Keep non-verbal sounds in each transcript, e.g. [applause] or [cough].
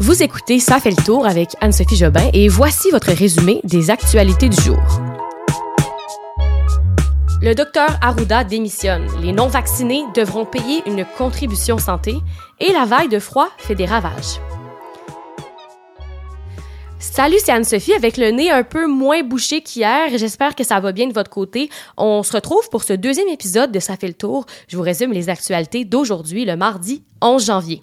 Vous écoutez Ça fait le tour avec Anne-Sophie Jobin et voici votre résumé des actualités du jour. Le docteur Arruda démissionne. Les non-vaccinés devront payer une contribution santé et la vague de froid fait des ravages. Salut, c'est Anne-Sophie avec le nez un peu moins bouché qu'hier. J'espère que ça va bien de votre côté. On se retrouve pour ce deuxième épisode de Ça fait le tour. Je vous résume les actualités d'aujourd'hui, le mardi 11 janvier.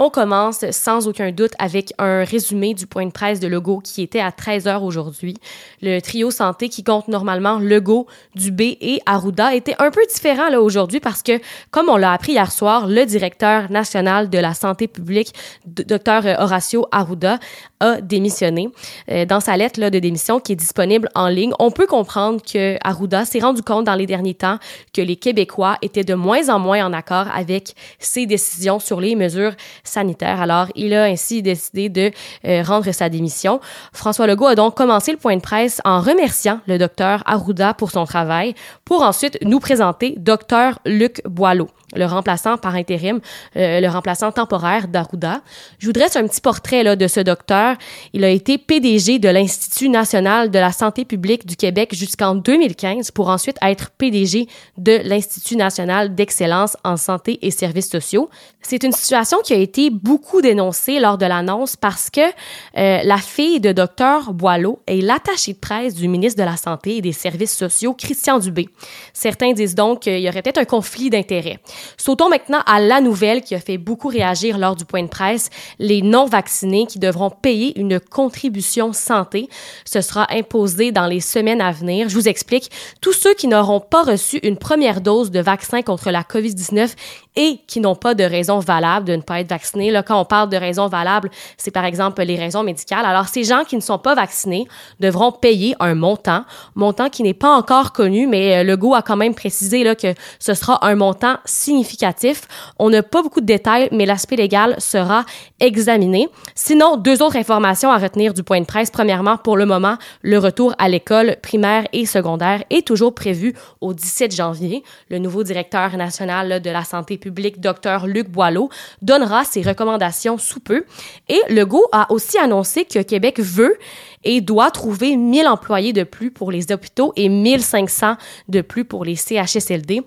On commence sans aucun doute avec un résumé du point de presse de Legault qui était à 13 heures aujourd'hui. Le trio santé qui compte normalement Legault, Dubé et Arruda était un peu différent là aujourd'hui parce que, comme on l'a appris hier soir, le directeur national de la santé publique, Dr Horacio Arruda, a démissionné. Euh, dans sa lettre là, de démission qui est disponible en ligne, on peut comprendre que Arruda s'est rendu compte dans les derniers temps que les Québécois étaient de moins en moins en accord avec ses décisions sur les mesures sanitaire. Alors, il a ainsi décidé de euh, rendre sa démission. François Legault a donc commencé le point de presse en remerciant le docteur Arruda pour son travail, pour ensuite nous présenter docteur Luc Boileau le remplaçant par intérim, euh, le remplaçant temporaire d'Arruda. Je vous dresse un petit portrait là, de ce docteur. Il a été PDG de l'Institut national de la santé publique du Québec jusqu'en 2015 pour ensuite être PDG de l'Institut national d'excellence en santé et services sociaux. C'est une situation qui a été beaucoup dénoncée lors de l'annonce parce que euh, la fille de docteur Boileau est l'attachée de presse du ministre de la Santé et des Services sociaux, Christian Dubé. Certains disent donc qu'il y aurait peut-être un conflit d'intérêts. Sautons maintenant à la nouvelle qui a fait beaucoup réagir lors du point de presse, les non-vaccinés qui devront payer une contribution santé. Ce sera imposé dans les semaines à venir. Je vous explique. Tous ceux qui n'auront pas reçu une première dose de vaccin contre la COVID-19 et qui n'ont pas de raison valable de ne pas être vaccinés. Là, quand on parle de raisons valables, c'est par exemple les raisons médicales. Alors, ces gens qui ne sont pas vaccinés devront payer un montant, montant qui n'est pas encore connu, mais euh, le GO a quand même précisé là, que ce sera un montant significatif. On n'a pas beaucoup de détails, mais l'aspect légal sera examiné. Sinon, deux autres informations à retenir du point de presse. Premièrement, pour le moment, le retour à l'école primaire et secondaire est toujours prévu au 17 janvier. Le nouveau directeur national de la santé publique Dr Luc Boileau, donnera ses recommandations sous peu. Et Legault a aussi annoncé que Québec veut et doit trouver 1000 employés de plus pour les hôpitaux et 1500 de plus pour les CHSLD.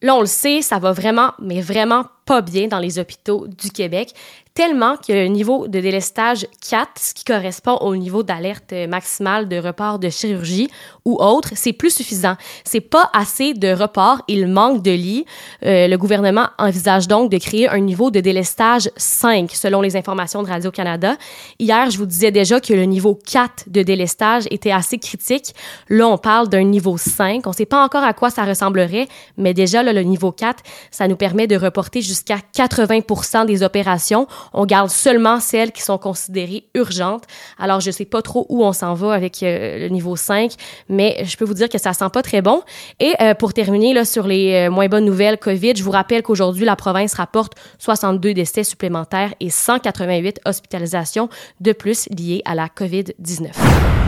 Là, on le sait, ça va vraiment, mais vraiment pas bien dans les hôpitaux du Québec, tellement que le niveau de délestage 4, ce qui correspond au niveau d'alerte maximale de report de chirurgie ou autre, c'est plus suffisant. C'est pas assez de report, il manque de lits. Euh, le gouvernement envisage donc de créer un niveau de délestage 5, selon les informations de Radio-Canada. Hier, je vous disais déjà que le niveau 4 de délestage était assez critique. Là, on parle d'un niveau 5. On sait pas encore à quoi ça ressemblerait, mais déjà, là, le niveau 4, ça nous permet de reporter jusqu'à jusqu'à 80 des opérations. On garde seulement celles qui sont considérées urgentes. Alors, je sais pas trop où on s'en va avec euh, le niveau 5, mais je peux vous dire que ça sent pas très bon. Et euh, pour terminer là, sur les euh, moins bonnes nouvelles COVID, je vous rappelle qu'aujourd'hui, la province rapporte 62 décès supplémentaires et 188 hospitalisations de plus liées à la COVID-19.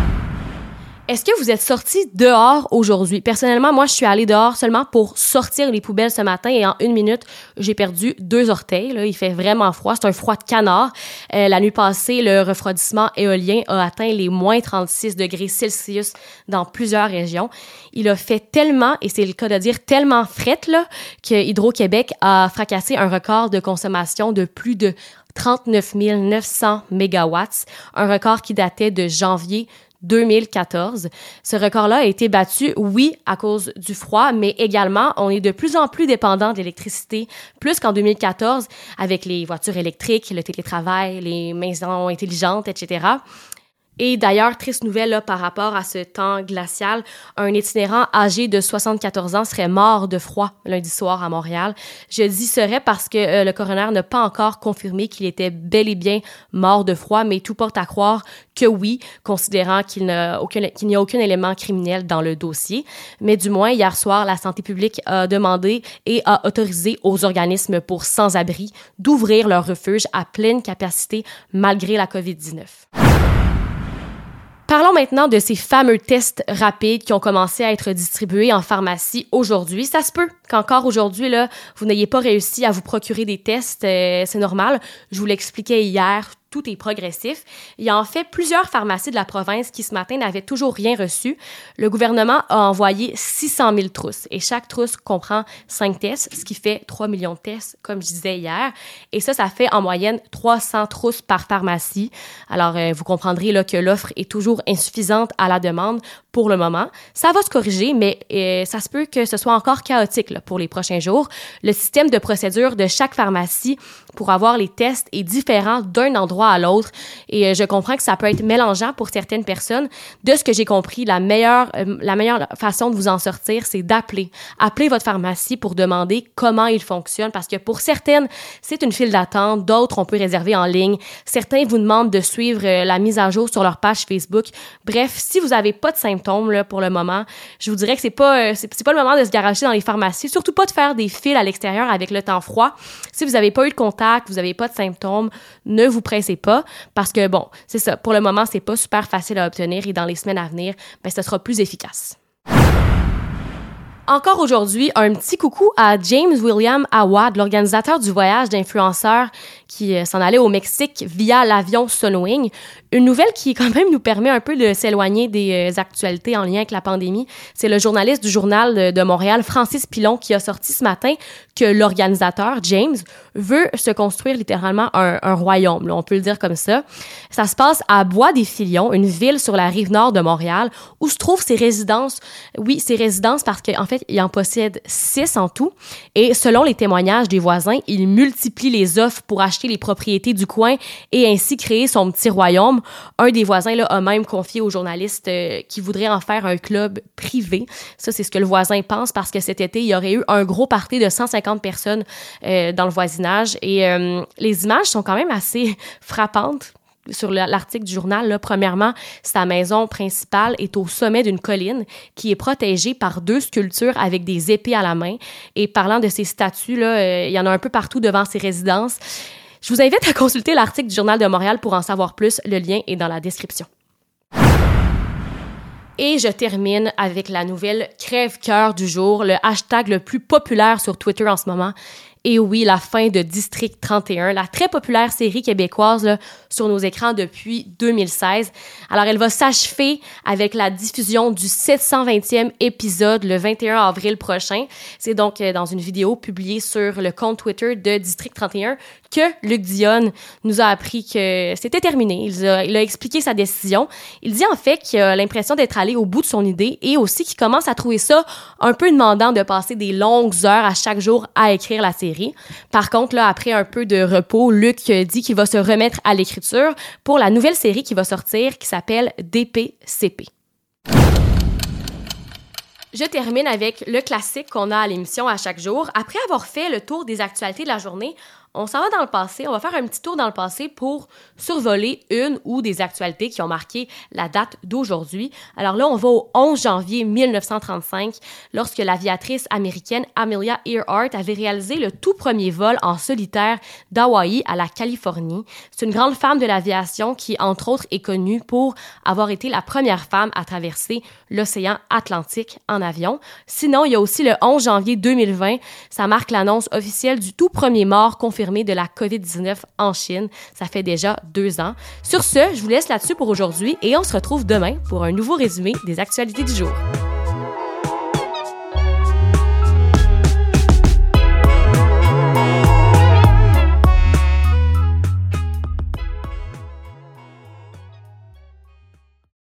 Est-ce que vous êtes sorti dehors aujourd'hui? Personnellement, moi, je suis allée dehors seulement pour sortir les poubelles ce matin et en une minute, j'ai perdu deux orteils. Là. Il fait vraiment froid. C'est un froid de canard. Euh, la nuit passée, le refroidissement éolien a atteint les moins 36 degrés Celsius dans plusieurs régions. Il a fait tellement, et c'est le cas de dire tellement fret, là, que Hydro-Québec a fracassé un record de consommation de plus de 39 900 mégawatts, un record qui datait de janvier 2014. Ce record-là a été battu, oui, à cause du froid, mais également, on est de plus en plus dépendant d'électricité, plus qu'en 2014, avec les voitures électriques, le télétravail, les maisons intelligentes, etc. Et d'ailleurs, triste nouvelle là, par rapport à ce temps glacial, un itinérant âgé de 74 ans serait mort de froid lundi soir à Montréal. Je dis serait parce que euh, le coroner n'a pas encore confirmé qu'il était bel et bien mort de froid, mais tout porte à croire que oui, considérant qu'il n'y a aucun élément criminel dans le dossier. Mais du moins, hier soir, la santé publique a demandé et a autorisé aux organismes pour sans-abri d'ouvrir leur refuge à pleine capacité malgré la COVID-19. Maintenant de ces fameux tests rapides qui ont commencé à être distribués en pharmacie aujourd'hui. Ça se peut qu'encore aujourd'hui, là, vous n'ayez pas réussi à vous procurer des tests. Euh, c'est normal. Je vous l'expliquais hier tout est progressif. Il y a en fait plusieurs pharmacies de la province qui ce matin n'avaient toujours rien reçu. Le gouvernement a envoyé 600 000 trousses et chaque trousse comprend 5 tests, ce qui fait 3 millions de tests, comme je disais hier. Et ça, ça fait en moyenne 300 trousses par pharmacie. Alors, euh, vous comprendrez là, que l'offre est toujours insuffisante à la demande pour le moment. Ça va se corriger, mais euh, ça se peut que ce soit encore chaotique là, pour les prochains jours. Le système de procédure de chaque pharmacie pour avoir les tests est différent d'un endroit à l'autre. Et euh, je comprends que ça peut être mélangeant pour certaines personnes. De ce que j'ai compris, la meilleure, euh, la meilleure façon de vous en sortir, c'est d'appeler. Appelez votre pharmacie pour demander comment il fonctionne parce que pour certaines, c'est une file d'attente. D'autres, on peut réserver en ligne. Certains vous demandent de suivre la mise à jour sur leur page Facebook. Bref, si vous n'avez pas de symptômes, là, pour le moment. Je vous dirais que c'est pas, euh, pas le moment de se garocher dans les pharmacies, surtout pas de faire des fils à l'extérieur avec le temps froid. Si vous n'avez pas eu de contact, vous n'avez pas de symptômes, ne vous pressez pas parce que bon, c'est ça. Pour le moment, c'est pas super facile à obtenir et dans les semaines à venir, ben, ce sera plus efficace. Encore aujourd'hui, un petit coucou à James William Awad, l'organisateur du voyage d'influenceurs qui euh, s'en allait au Mexique via l'avion Sunwing. Une nouvelle qui quand même nous permet un peu de s'éloigner des euh, actualités en lien avec la pandémie. C'est le journaliste du journal de Montréal, Francis Pilon, qui a sorti ce matin que l'organisateur, James, veut se construire littéralement un, royaume, on peut le dire comme ça. Ça se passe à Bois-des-Filions, une ville sur la rive nord de Montréal, où se trouvent ses résidences. Oui, ses résidences parce qu'en en fait, il en possède six en tout. Et selon les témoignages des voisins, il multiplie les offres pour acheter les propriétés du coin et ainsi créer son petit royaume. Un des voisins là, a même confié aux journalistes euh, qui voudrait en faire un club privé. Ça, c'est ce que le voisin pense parce que cet été, il y aurait eu un gros party de 150 personnes euh, dans le voisinage. Et euh, les images sont quand même assez [laughs] frappantes sur l'article du journal, premièrement, sa maison principale est au sommet d'une colline qui est protégée par deux sculptures avec des épées à la main. Et parlant de ces statues, là, il y en a un peu partout devant ses résidences. Je vous invite à consulter l'article du Journal de Montréal pour en savoir plus. Le lien est dans la description. Et je termine avec la nouvelle crève-cœur du jour, le hashtag le plus populaire sur Twitter en ce moment. Et oui, la fin de District 31, la très populaire série québécoise là, sur nos écrans depuis 2016. Alors, elle va s'achever avec la diffusion du 720e épisode le 21 avril prochain. C'est donc euh, dans une vidéo publiée sur le compte Twitter de District 31 que Luc Dion nous a appris que c'était terminé. Il a, il a, expliqué sa décision. Il dit en fait qu'il a l'impression d'être allé au bout de son idée et aussi qu'il commence à trouver ça un peu demandant de passer des longues heures à chaque jour à écrire la série. Par contre, après un peu de repos, Luc dit qu'il va se remettre à l'écriture pour la nouvelle série qui va sortir qui s'appelle DPCP. Je termine avec le classique qu'on a à l'émission à chaque jour. Après avoir fait le tour des actualités de la journée, on s'en va dans le passé, on va faire un petit tour dans le passé pour survoler une ou des actualités qui ont marqué la date d'aujourd'hui. Alors là, on va au 11 janvier 1935, lorsque l'aviatrice américaine Amelia Earhart avait réalisé le tout premier vol en solitaire d'Hawaï à la Californie. C'est une grande femme de l'aviation qui, entre autres, est connue pour avoir été la première femme à traverser l'océan Atlantique en avion. Sinon, il y a aussi le 11 janvier 2020, ça marque l'annonce officielle du tout premier mort de la COVID-19 en Chine. Ça fait déjà deux ans. Sur ce, je vous laisse là-dessus pour aujourd'hui et on se retrouve demain pour un nouveau résumé des actualités du jour.